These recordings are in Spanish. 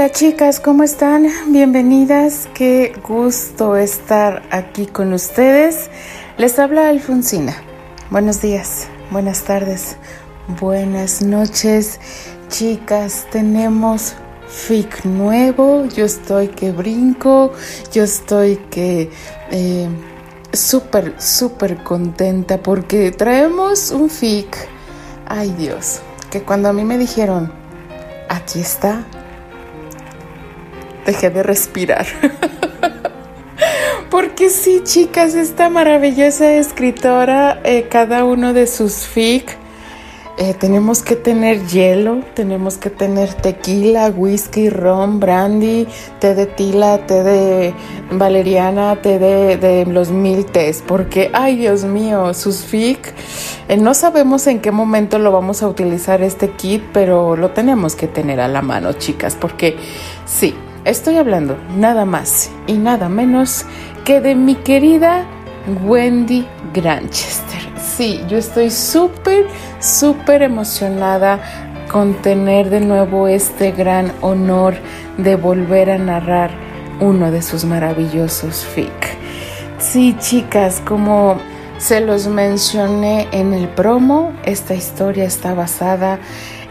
Hola chicas, ¿cómo están? Bienvenidas, qué gusto estar aquí con ustedes. Les habla Alfonsina. Buenos días, buenas tardes, buenas noches. Chicas, tenemos FIC nuevo, yo estoy que brinco, yo estoy que eh, súper, súper contenta porque traemos un FIC. Ay Dios, que cuando a mí me dijeron, aquí está, dejé de respirar. Porque sí, chicas, esta maravillosa escritora, eh, cada uno de sus fic, eh, tenemos que tener hielo, tenemos que tener tequila, whisky, ron, brandy, té de tila, té de valeriana, té de, los mil tés, porque, ay Dios mío, sus fic, eh, no sabemos en qué momento lo vamos a utilizar este kit, pero lo tenemos que tener a la mano, chicas, porque sí, Estoy hablando nada más y nada menos que de mi querida Wendy Granchester. Sí, yo estoy súper, súper emocionada con tener de nuevo este gran honor de volver a narrar uno de sus maravillosos fic. Sí, chicas, como se los mencioné en el promo, esta historia está basada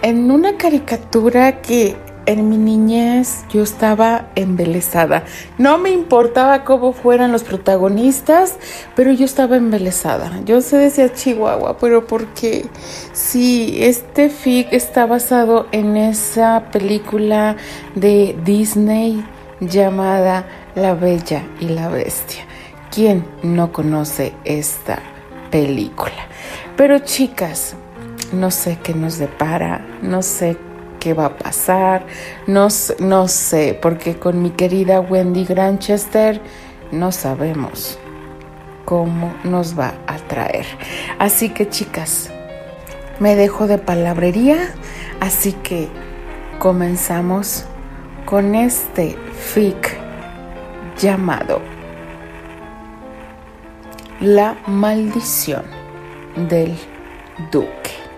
en una caricatura que en mi niñez yo estaba embelesada. No me importaba cómo fueran los protagonistas, pero yo estaba embelesada. Yo se decía Chihuahua, pero porque sí, este fic está basado en esa película de Disney llamada La Bella y la Bestia. ¿Quién no conoce esta película? Pero chicas, no sé qué nos depara, no sé qué va a pasar, no, no sé, porque con mi querida Wendy Granchester no sabemos cómo nos va a traer. Así que chicas, me dejo de palabrería, así que comenzamos con este fic llamado La maldición del duque.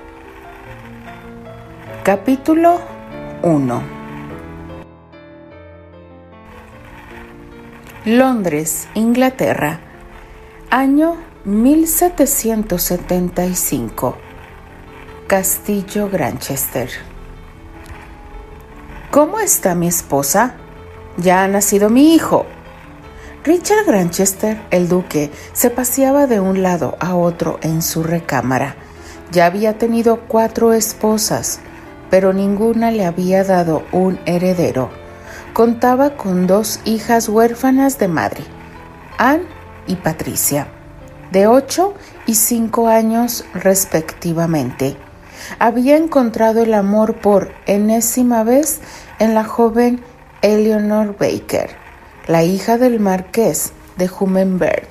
Capítulo 1 Londres, Inglaterra, año 1775. Castillo Granchester. ¿Cómo está mi esposa? Ya ha nacido mi hijo. Richard Granchester, el duque, se paseaba de un lado a otro en su recámara. Ya había tenido cuatro esposas, pero ninguna le había dado un heredero. Contaba con dos hijas huérfanas de madre, Anne y Patricia, de ocho y cinco años respectivamente. Había encontrado el amor por enésima vez en la joven Eleanor Baker, la hija del marqués de Humenbert.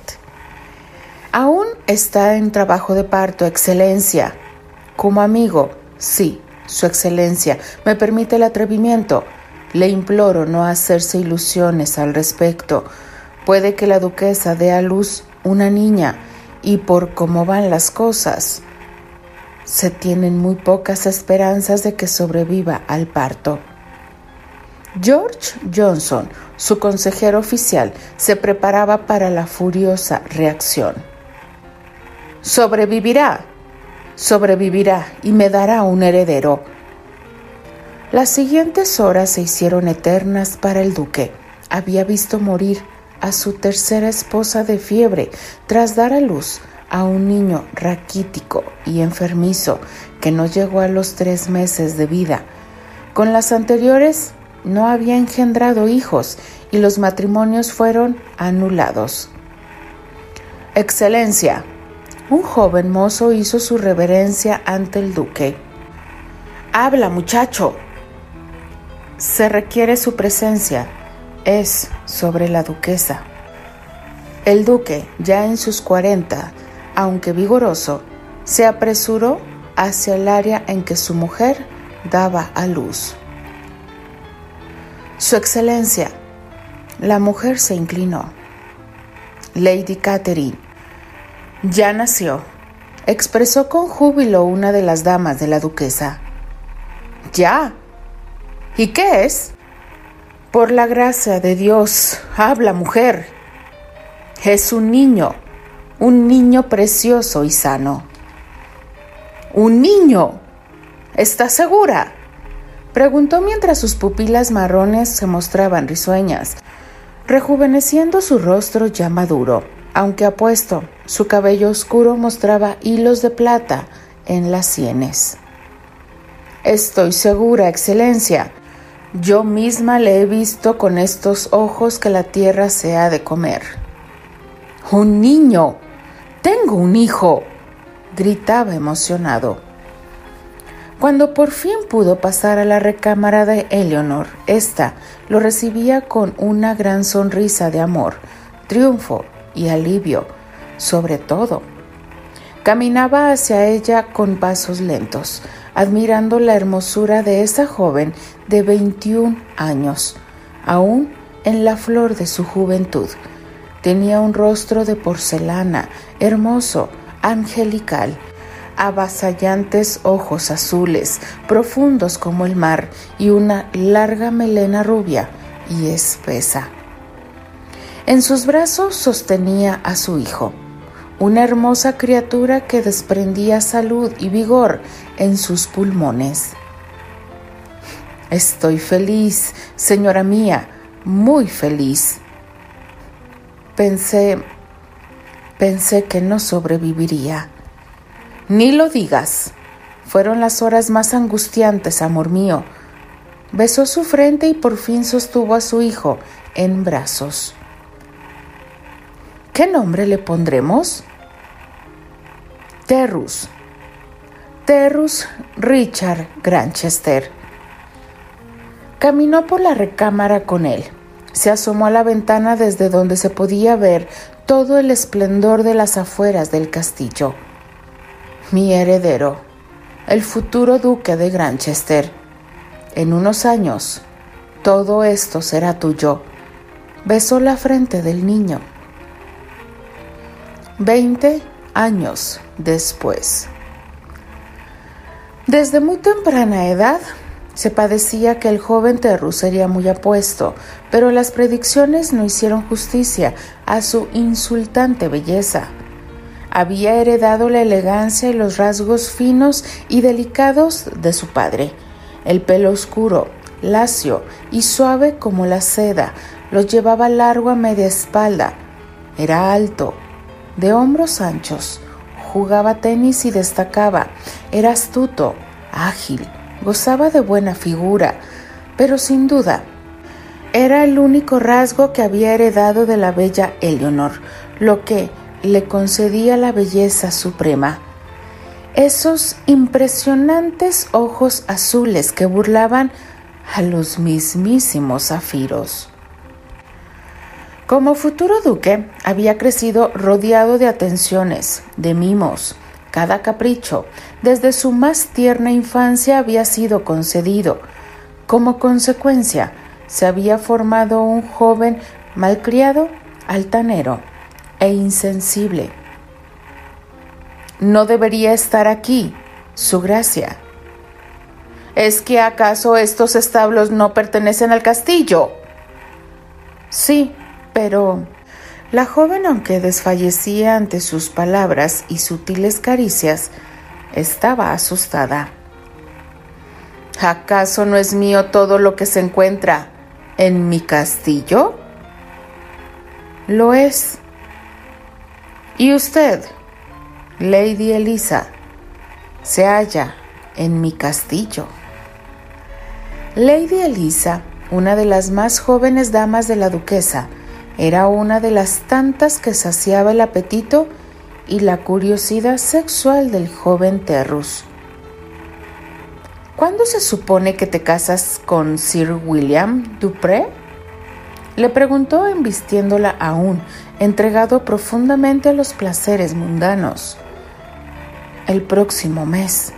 Aún está en trabajo de parto, Excelencia. Como amigo, sí, su Excelencia, ¿me permite el atrevimiento? Le imploro no hacerse ilusiones al respecto. Puede que la duquesa dé a luz una niña y por cómo van las cosas, se tienen muy pocas esperanzas de que sobreviva al parto. George Johnson, su consejero oficial, se preparaba para la furiosa reacción. Sobrevivirá, sobrevivirá y me dará un heredero. Las siguientes horas se hicieron eternas para el duque. Había visto morir a su tercera esposa de fiebre tras dar a luz a un niño raquítico y enfermizo que no llegó a los tres meses de vida. Con las anteriores no había engendrado hijos y los matrimonios fueron anulados. Excelencia, un joven mozo hizo su reverencia ante el duque. Habla, muchacho. Se requiere su presencia. Es sobre la duquesa. El duque, ya en sus cuarenta, aunque vigoroso, se apresuró hacia el área en que su mujer daba a luz. Su excelencia, la mujer se inclinó. Lady Catherine, ya nació, expresó con júbilo una de las damas de la duquesa. Ya. ¿Y qué es? Por la gracia de Dios, habla mujer. Es un niño, un niño precioso y sano. Un niño. ¿Estás segura? Preguntó mientras sus pupilas marrones se mostraban risueñas, rejuveneciendo su rostro ya maduro, aunque apuesto, su cabello oscuro mostraba hilos de plata en las sienes. Estoy segura, Excelencia. Yo misma le he visto con estos ojos que la tierra se ha de comer. Un niño. Tengo un hijo. gritaba emocionado. Cuando por fin pudo pasar a la recámara de Eleonor, ésta lo recibía con una gran sonrisa de amor, triunfo y alivio, sobre todo. Caminaba hacia ella con pasos lentos, admirando la hermosura de esa joven de 21 años, aún en la flor de su juventud. Tenía un rostro de porcelana, hermoso, angelical, avasallantes ojos azules, profundos como el mar, y una larga melena rubia y espesa. En sus brazos sostenía a su hijo, una hermosa criatura que desprendía salud y vigor en sus pulmones. Estoy feliz, señora mía, muy feliz. Pensé, pensé que no sobreviviría. Ni lo digas. Fueron las horas más angustiantes, amor mío. Besó su frente y por fin sostuvo a su hijo en brazos. ¿Qué nombre le pondremos? Terrus. Terrus Richard Granchester. Caminó por la recámara con él. Se asomó a la ventana desde donde se podía ver todo el esplendor de las afueras del castillo mi heredero, el futuro duque de Granchester. En unos años, todo esto será tuyo. Besó la frente del niño. Veinte años después. Desde muy temprana edad, se padecía que el joven Terru sería muy apuesto, pero las predicciones no hicieron justicia a su insultante belleza. Había heredado la elegancia y los rasgos finos y delicados de su padre. El pelo oscuro, lacio y suave como la seda, lo llevaba largo a media espalda. Era alto, de hombros anchos, jugaba tenis y destacaba. Era astuto, ágil, gozaba de buena figura, pero sin duda era el único rasgo que había heredado de la bella Eleonor, lo que, le concedía la belleza suprema. Esos impresionantes ojos azules que burlaban a los mismísimos zafiros. Como futuro duque, había crecido rodeado de atenciones, de mimos. Cada capricho, desde su más tierna infancia, había sido concedido. Como consecuencia, se había formado un joven malcriado, altanero, e insensible. No debería estar aquí, su gracia. ¿Es que acaso estos establos no pertenecen al castillo? Sí, pero la joven, aunque desfallecía ante sus palabras y sutiles caricias, estaba asustada. ¿Acaso no es mío todo lo que se encuentra en mi castillo? Lo es, y usted, Lady Elisa, se halla en mi castillo. Lady Elisa, una de las más jóvenes damas de la duquesa, era una de las tantas que saciaba el apetito y la curiosidad sexual del joven Terrus. ¿Cuándo se supone que te casas con Sir William Dupré? Le preguntó embistiéndola aún, entregado profundamente a los placeres mundanos. El próximo mes,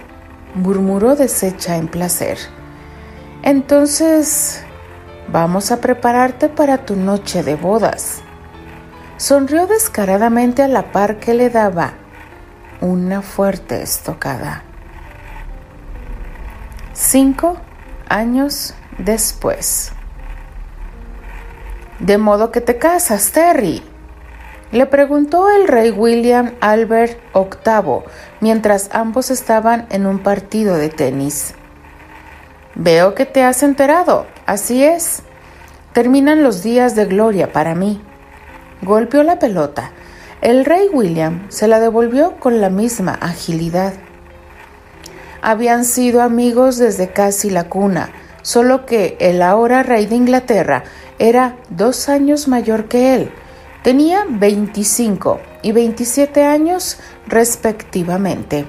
murmuró deshecha en placer. Entonces, vamos a prepararte para tu noche de bodas. Sonrió descaradamente a la par que le daba una fuerte estocada. Cinco años después. De modo que te casas, Terry. Le preguntó el rey William Albert VIII mientras ambos estaban en un partido de tenis. Veo que te has enterado. Así es. Terminan los días de gloria para mí. Golpeó la pelota. El rey William se la devolvió con la misma agilidad. Habían sido amigos desde casi la cuna, solo que el ahora rey de Inglaterra era dos años mayor que él. Tenía 25 y 27 años respectivamente.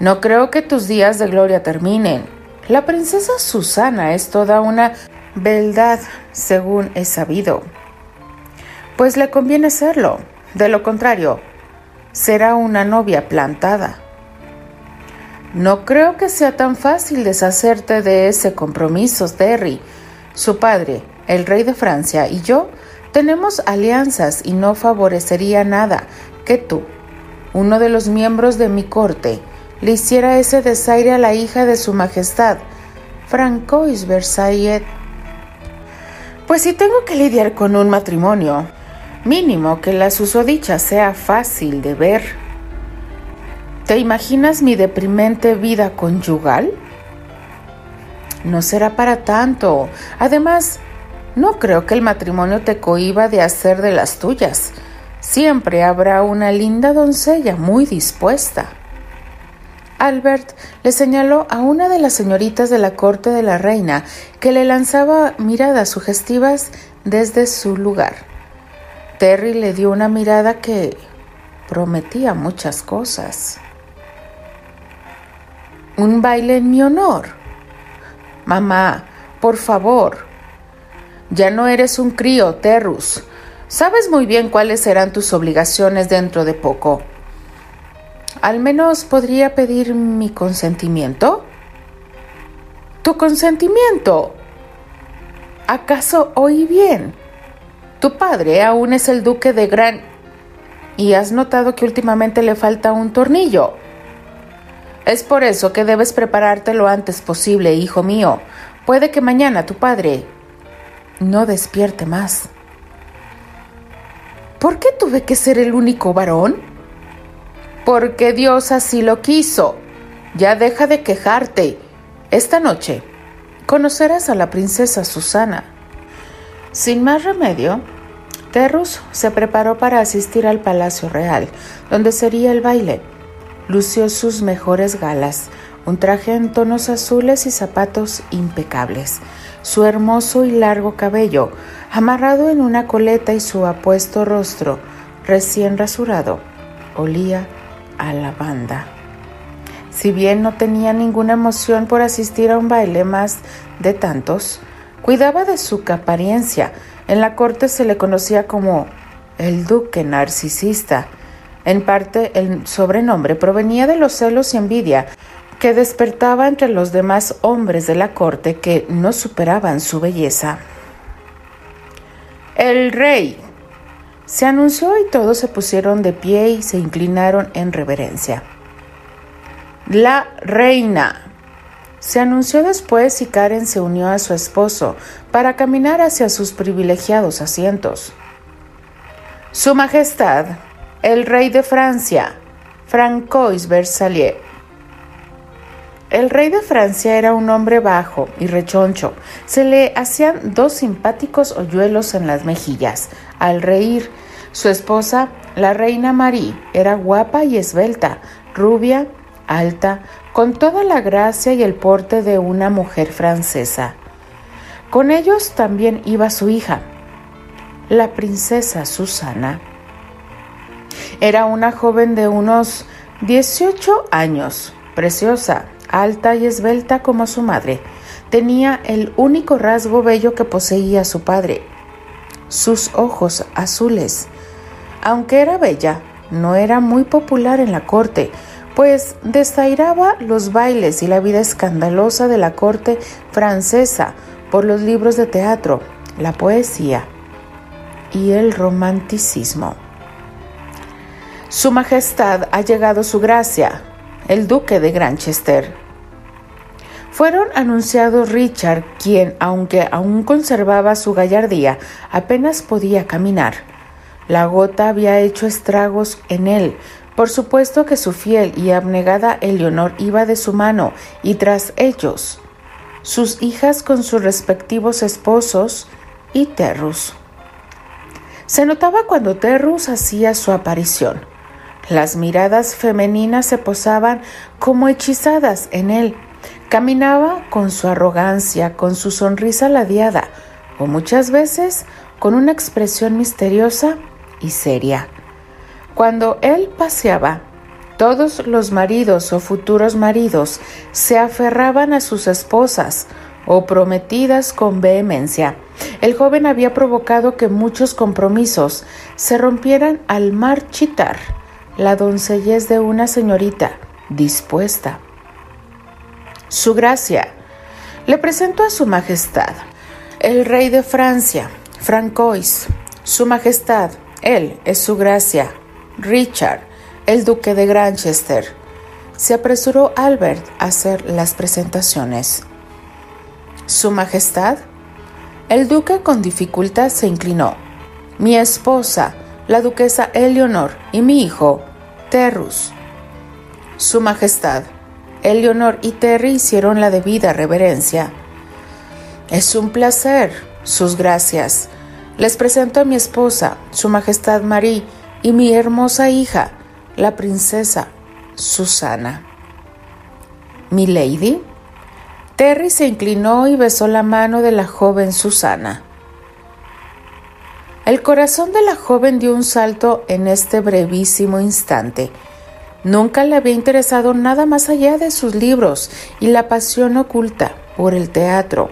No creo que tus días de gloria terminen, la princesa Susana es toda una beldad, según he sabido. Pues le conviene serlo. De lo contrario, será una novia plantada. No creo que sea tan fácil deshacerte de ese compromiso, Terry. Su padre, el rey de Francia, y yo tenemos alianzas y no favorecería nada que tú, uno de los miembros de mi corte, le hiciera ese desaire a la hija de su majestad, Francois Versailles. Pues si tengo que lidiar con un matrimonio, mínimo que la susodicha sea fácil de ver. ¿Te imaginas mi deprimente vida conyugal? No será para tanto. Además, no creo que el matrimonio te cohiba de hacer de las tuyas. Siempre habrá una linda doncella muy dispuesta. Albert le señaló a una de las señoritas de la corte de la reina que le lanzaba miradas sugestivas desde su lugar. Terry le dio una mirada que prometía muchas cosas. Un baile en mi honor. Mamá, por favor. Ya no eres un crío, Terrus. Sabes muy bien cuáles serán tus obligaciones dentro de poco. Al menos podría pedir mi consentimiento. ¿Tu consentimiento? ¿Acaso oí bien? Tu padre aún es el duque de Gran... y has notado que últimamente le falta un tornillo. Es por eso que debes prepararte lo antes posible, hijo mío. Puede que mañana tu padre no despierte más. ¿Por qué tuve que ser el único varón? Porque Dios así lo quiso. Ya deja de quejarte. Esta noche conocerás a la princesa Susana. Sin más remedio, Terrus se preparó para asistir al Palacio Real, donde sería el baile. Lució sus mejores galas, un traje en tonos azules y zapatos impecables. Su hermoso y largo cabello, amarrado en una coleta y su apuesto rostro, recién rasurado, olía a la banda. Si bien no tenía ninguna emoción por asistir a un baile más de tantos, cuidaba de su apariencia. En la corte se le conocía como el duque narcisista. En parte el sobrenombre provenía de los celos y envidia que despertaba entre los demás hombres de la corte que no superaban su belleza. El rey, se anunció y todos se pusieron de pie y se inclinaron en reverencia. La reina. Se anunció después y Karen se unió a su esposo para caminar hacia sus privilegiados asientos. Su Majestad, el Rey de Francia, Francois Versailles. El rey de Francia era un hombre bajo y rechoncho. Se le hacían dos simpáticos hoyuelos en las mejillas. Al reír, su esposa, la reina Marie, era guapa y esbelta, rubia, alta, con toda la gracia y el porte de una mujer francesa. Con ellos también iba su hija, la princesa Susana. Era una joven de unos 18 años, preciosa, alta y esbelta como su madre, tenía el único rasgo bello que poseía su padre, sus ojos azules. Aunque era bella, no era muy popular en la corte, pues desairaba los bailes y la vida escandalosa de la corte francesa por los libros de teatro, la poesía y el romanticismo. Su Majestad ha llegado su gracia, el duque de Granchester. fueron anunciados Richard, quien, aunque aún conservaba su gallardía, apenas podía caminar. La gota había hecho estragos en él. Por supuesto que su fiel y abnegada Eleonor iba de su mano, y tras ellos, sus hijas con sus respectivos esposos y Terrus. Se notaba cuando Terrus hacía su aparición. Las miradas femeninas se posaban como hechizadas en él Caminaba con su arrogancia, con su sonrisa ladeada, o muchas veces con una expresión misteriosa y seria. Cuando él paseaba, todos los maridos o futuros maridos se aferraban a sus esposas o prometidas con vehemencia. El joven había provocado que muchos compromisos se rompieran al marchitar la doncellez de una señorita dispuesta su gracia. Le presento a Su Majestad, el Rey de Francia, Francois, Su Majestad, él es Su Gracia, Richard, el Duque de Granchester. Se apresuró Albert a hacer las presentaciones. Su Majestad, el Duque con dificultad se inclinó. Mi esposa, la Duquesa Eleonor, y mi hijo, Su Majestad, Eleonor y Terry hicieron la debida reverencia. Es un placer, sus gracias. Les presento a mi esposa, Su Majestad Marie, y mi hermosa hija, la princesa Susana. ¿Mi lady? Terry se inclinó y besó la mano de la joven Susana. El corazón de la joven dio un salto en este brevísimo instante. Nunca le había interesado nada más allá de sus libros y la pasión oculta por el teatro.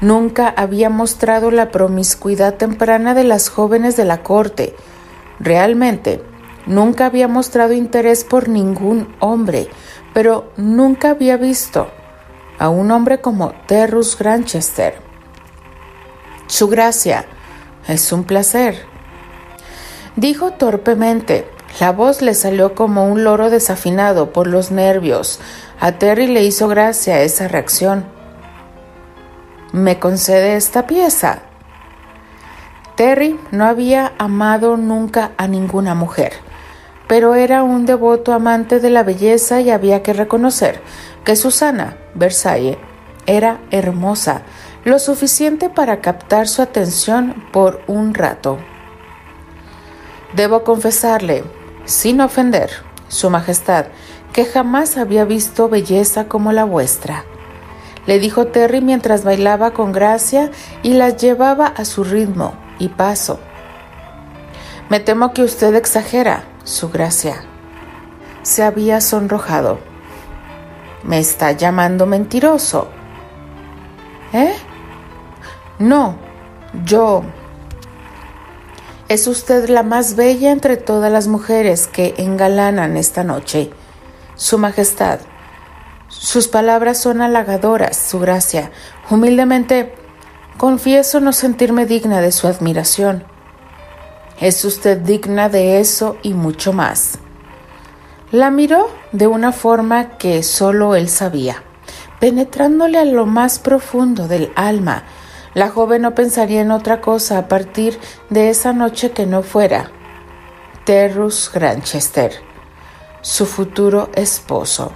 Nunca había mostrado la promiscuidad temprana de las jóvenes de la corte. Realmente, nunca había mostrado interés por ningún hombre, pero nunca había visto a un hombre como Terrus Granchester. Su gracia es un placer, dijo torpemente, la voz le salió como un loro desafinado por los nervios. A Terry le hizo gracia esa reacción. ¿Me concede esta pieza? Terry no había amado nunca a ninguna mujer, pero era un devoto amante de la belleza y había que reconocer que Susana Versailles era hermosa, lo suficiente para captar su atención por un rato. Debo confesarle, sin ofender, Su Majestad, que jamás había visto belleza como la vuestra. Le dijo Terry mientras bailaba con gracia y las llevaba a su ritmo y paso. Me temo que usted exagera, Su Gracia. Se había sonrojado. ¿Me está llamando mentiroso? ¿Eh? No, yo es usted la más bella entre todas las mujeres que engalanan esta noche. Su Majestad, sus palabras son halagadoras, Su Gracia. Humildemente, confieso no sentirme digna de su admiración. Es usted digna de eso y mucho más. La miró de una forma que solo él sabía, penetrándole a lo más profundo del alma, la joven no pensaría en otra cosa a partir de esa noche que no fuera Terrus Granchester, su futuro esposo.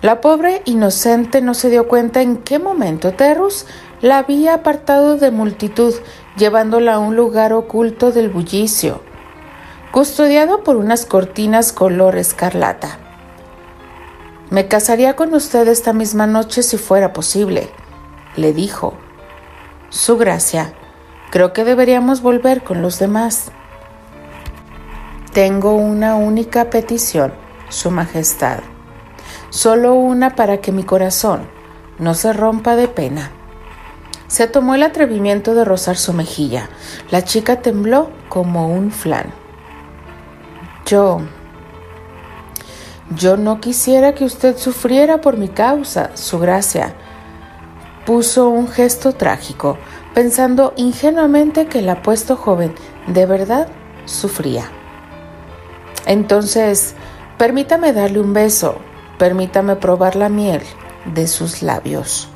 La pobre inocente no se dio cuenta en qué momento Terrus la había apartado de multitud, llevándola a un lugar oculto del bullicio, custodiado por unas cortinas color escarlata. Me casaría con usted esta misma noche si fuera posible, le dijo, Su gracia, creo que deberíamos volver con los demás. Tengo una única petición, Su Majestad, solo una para que mi corazón no se rompa de pena. Se tomó el atrevimiento de rozar su mejilla. La chica tembló como un flan. Yo... Yo no quisiera que usted sufriera por mi causa, Su Gracia, puso un gesto trágico, pensando ingenuamente que el apuesto joven de verdad sufría. Entonces, permítame darle un beso, permítame probar la miel, de sus labios.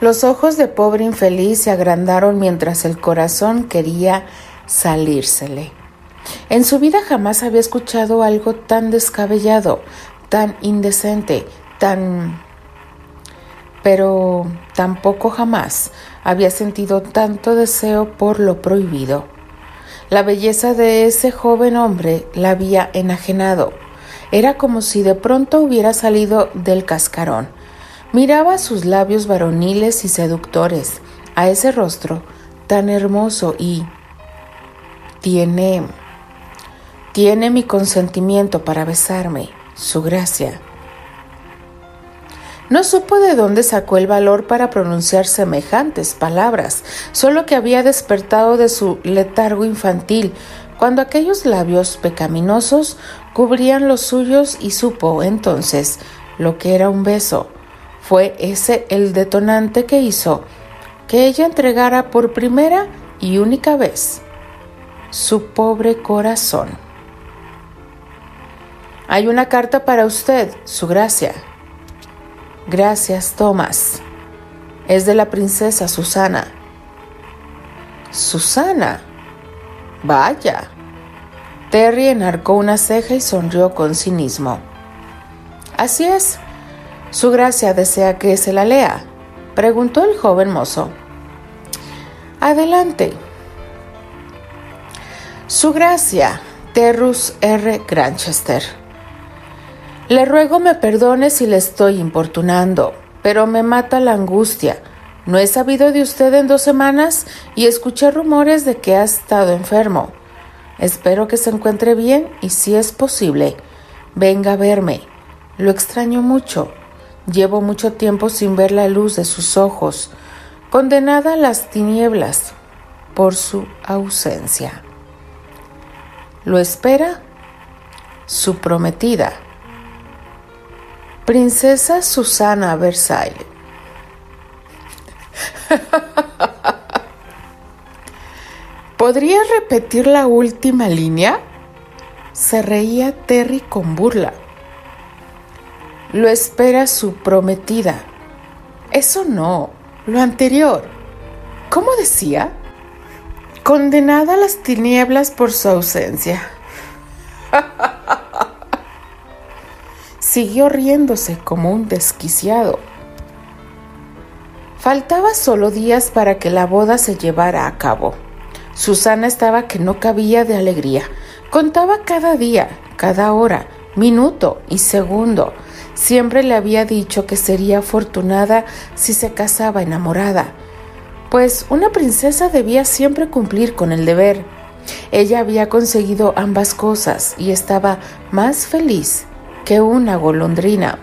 Los ojos de pobre infeliz se agrandaron mientras el corazón quería salírsele. En su vida jamás había escuchado algo tan descabellado, tan indecente, tan... pero tampoco jamás había sentido tanto deseo por lo prohibido. La belleza de ese joven hombre la había enajenado. Era como si de pronto hubiera salido del cascarón. Miraba sus labios varoniles y seductores, a ese rostro tan hermoso y... Tiene tiene mi consentimiento para besarme, su gracia. No supo de dónde sacó el valor para pronunciar semejantes palabras, solo que había despertado de su letargo infantil cuando aquellos labios pecaminosos cubrían los suyos y supo entonces lo que era un beso. Fue ese el detonante que hizo que ella entregara por primera y única vez su pobre corazón. Hay una carta para usted, su gracia. Gracias, Thomas. Es de la princesa Susana. Susana. Vaya. Terry enarcó una ceja y sonrió con cinismo. Así es. Su gracia desea que se la lea, preguntó el joven mozo. Adelante. Su gracia, Terrus R. Granchester. Le ruego me perdone si le estoy importunando, pero me mata la angustia. No he sabido de usted en dos semanas y escuché rumores de que ha estado enfermo. Espero que se encuentre bien y si es posible, venga a verme. Lo extraño mucho. Llevo mucho tiempo sin ver la luz de sus ojos, condenada a las tinieblas por su ausencia. ¿Lo espera? Su prometida. Princesa Susana Versailles. ¿Podría repetir la última línea? Se reía Terry con burla. Lo espera su prometida. Eso no, lo anterior. ¿Cómo decía? Condenada a las tinieblas por su ausencia. siguió riéndose como un desquiciado. Faltaba solo días para que la boda se llevara a cabo. Susana estaba que no cabía de alegría. Contaba cada día, cada hora, minuto y segundo. Siempre le había dicho que sería afortunada si se casaba enamorada, pues una princesa debía siempre cumplir con el deber. Ella había conseguido ambas cosas y estaba más feliz que una golondrina.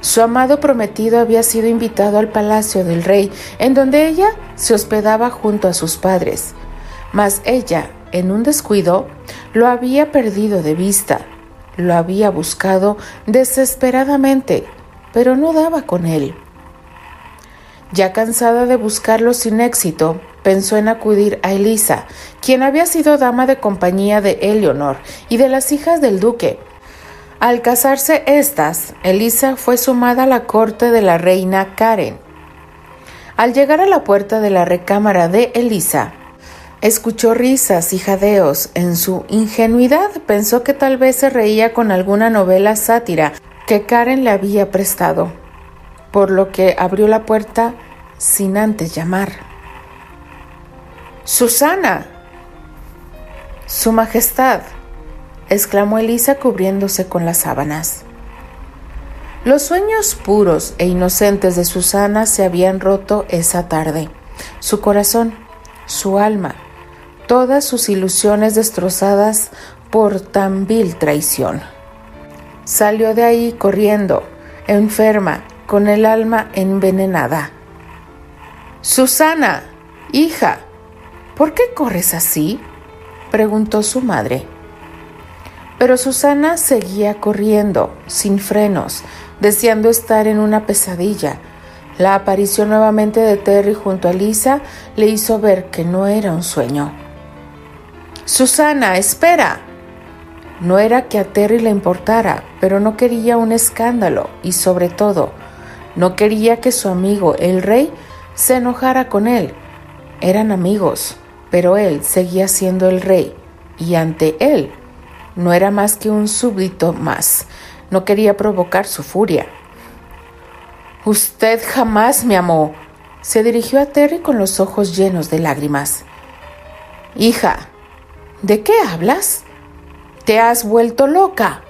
Su amado prometido había sido invitado al palacio del rey, en donde ella se hospedaba junto a sus padres, mas ella, en un descuido, lo había perdido de vista, lo había buscado desesperadamente, pero no daba con él. Ya cansada de buscarlo sin éxito, pensó en acudir a Elisa, quien había sido dama de compañía de Eleonor y de las hijas del duque, al casarse estas, Elisa fue sumada a la corte de la reina Karen. Al llegar a la puerta de la recámara de Elisa, escuchó risas y jadeos. En su ingenuidad pensó que tal vez se reía con alguna novela sátira que Karen le había prestado, por lo que abrió la puerta sin antes llamar. Susana. Su Majestad exclamó Elisa cubriéndose con las sábanas. Los sueños puros e inocentes de Susana se habían roto esa tarde. Su corazón, su alma, todas sus ilusiones destrozadas por tan vil traición. Salió de ahí corriendo, enferma, con el alma envenenada. Susana, hija, ¿por qué corres así? preguntó su madre. Pero Susana seguía corriendo, sin frenos, deseando estar en una pesadilla. La aparición nuevamente de Terry junto a Lisa le hizo ver que no era un sueño. Susana, espera. No era que a Terry le importara, pero no quería un escándalo y sobre todo No quería que su amigo, el rey, se enojara con él. Eran amigos, pero él seguía siendo el rey, y ante él no era más que un súbdito más. No quería provocar su furia. Usted jamás me amó. Se dirigió a Terry con los ojos llenos de lágrimas. Hija, ¿de qué hablas? Te has vuelto loca.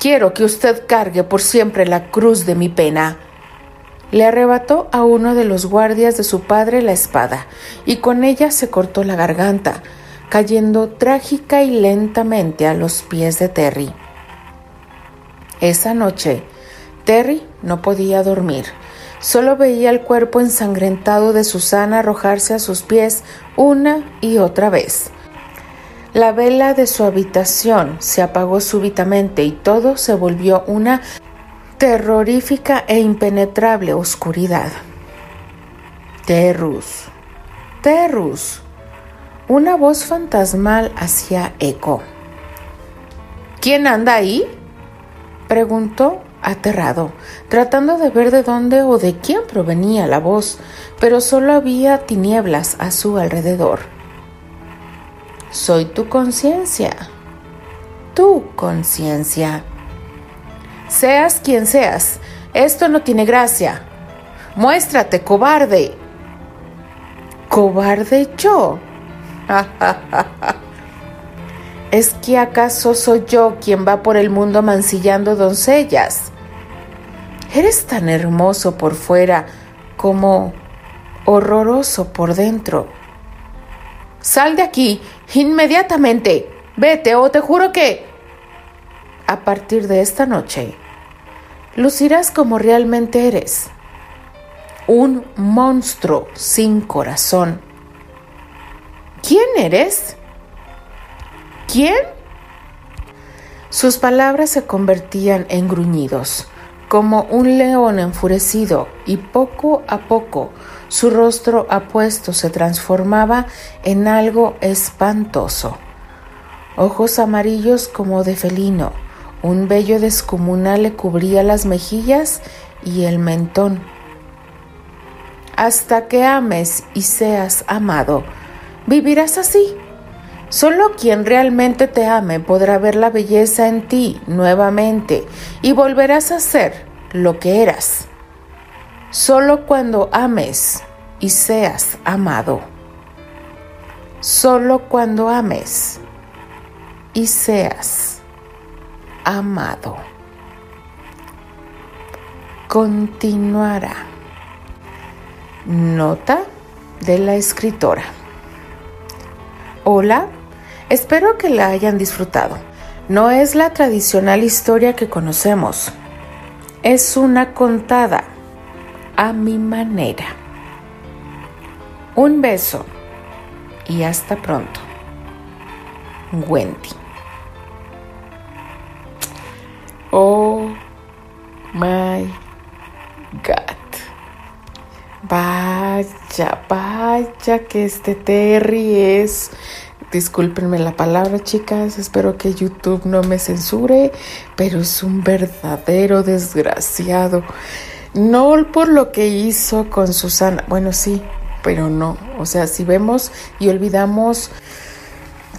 Quiero que usted cargue por siempre la cruz de mi pena. Le arrebató a uno de los guardias de su padre la espada, y con ella se cortó la garganta, cayendo trágica y lentamente a los pies de Terry. Esa noche, Terry no podía dormir. Solo veía el cuerpo ensangrentado de Susana arrojarse a sus pies una y otra vez. La vela de su habitación se apagó súbitamente y todo se volvió una terrorífica e impenetrable oscuridad. Terrus, Terrus. Una voz fantasmal hacía eco. ¿Quién anda ahí? preguntó aterrado, tratando de ver de dónde o de quién provenía la voz, pero solo había tinieblas a su alrededor. Soy tu conciencia, tu conciencia. Seas quien seas, esto no tiene gracia. Muéstrate, cobarde. ¿Cobarde yo? ¿Es que acaso soy yo quien va por el mundo mancillando doncellas? Eres tan hermoso por fuera como horroroso por dentro. Sal de aquí, inmediatamente. Vete o te juro que... A partir de esta noche, lucirás como realmente eres. Un monstruo sin corazón ¿Quién eres? ¿Quién? Sus palabras se convertían en gruñidos, como un león enfurecido, y poco a poco su rostro apuesto se transformaba en algo espantoso. Ojos amarillos como de felino, un vello descomunal le cubría las mejillas y el mentón. Hasta que ames y seas amado, vivirás así. Solo quien realmente te ame podrá ver la belleza en ti nuevamente y volverás a ser lo que eras. Solo cuando ames y seas amado. Solo cuando ames y seas amado. Continuará. Nota de la escritora. Hola, espero que la hayan disfrutado. No es la tradicional historia que conocemos. Es una contada a mi manera. Un beso y hasta pronto. Wendy. Que este Terry es... Discúlpenme la palabra, chicas. Espero que YouTube no me censure, pero es un verdadero desgraciado. No por lo que hizo con Susana. Bueno, sí, pero no. O sea, si vemos y olvidamos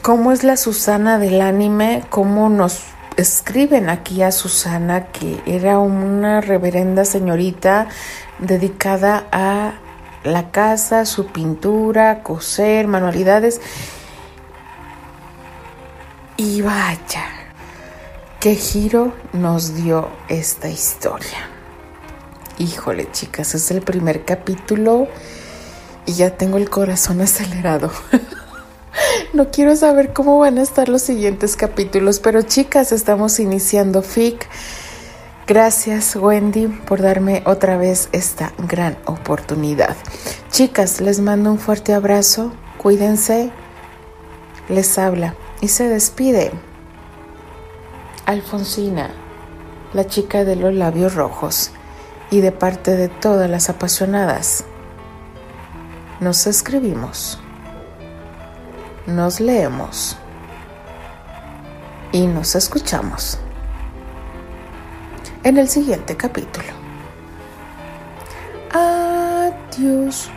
cómo es la Susana del anime, cómo nos escriben aquí a Susana que era una reverenda señorita dedicada a la casa, su pintura, coser, manualidades. Y vaya, qué giro nos dio esta historia. Híjole, chicas, es el primer capítulo y ya tengo el corazón acelerado. no quiero saber cómo van a estar los siguientes capítulos, pero chicas, estamos iniciando FIC Gracias Wendy por darme otra vez esta gran oportunidad. Chicas, les mando un fuerte abrazo, cuídense, les habla y se despide. Alfonsina, la chica de los labios rojos, y de parte de todas las apasionadas, nos escribimos, nos leemos y nos escuchamos en el siguiente capítulo. Adiós.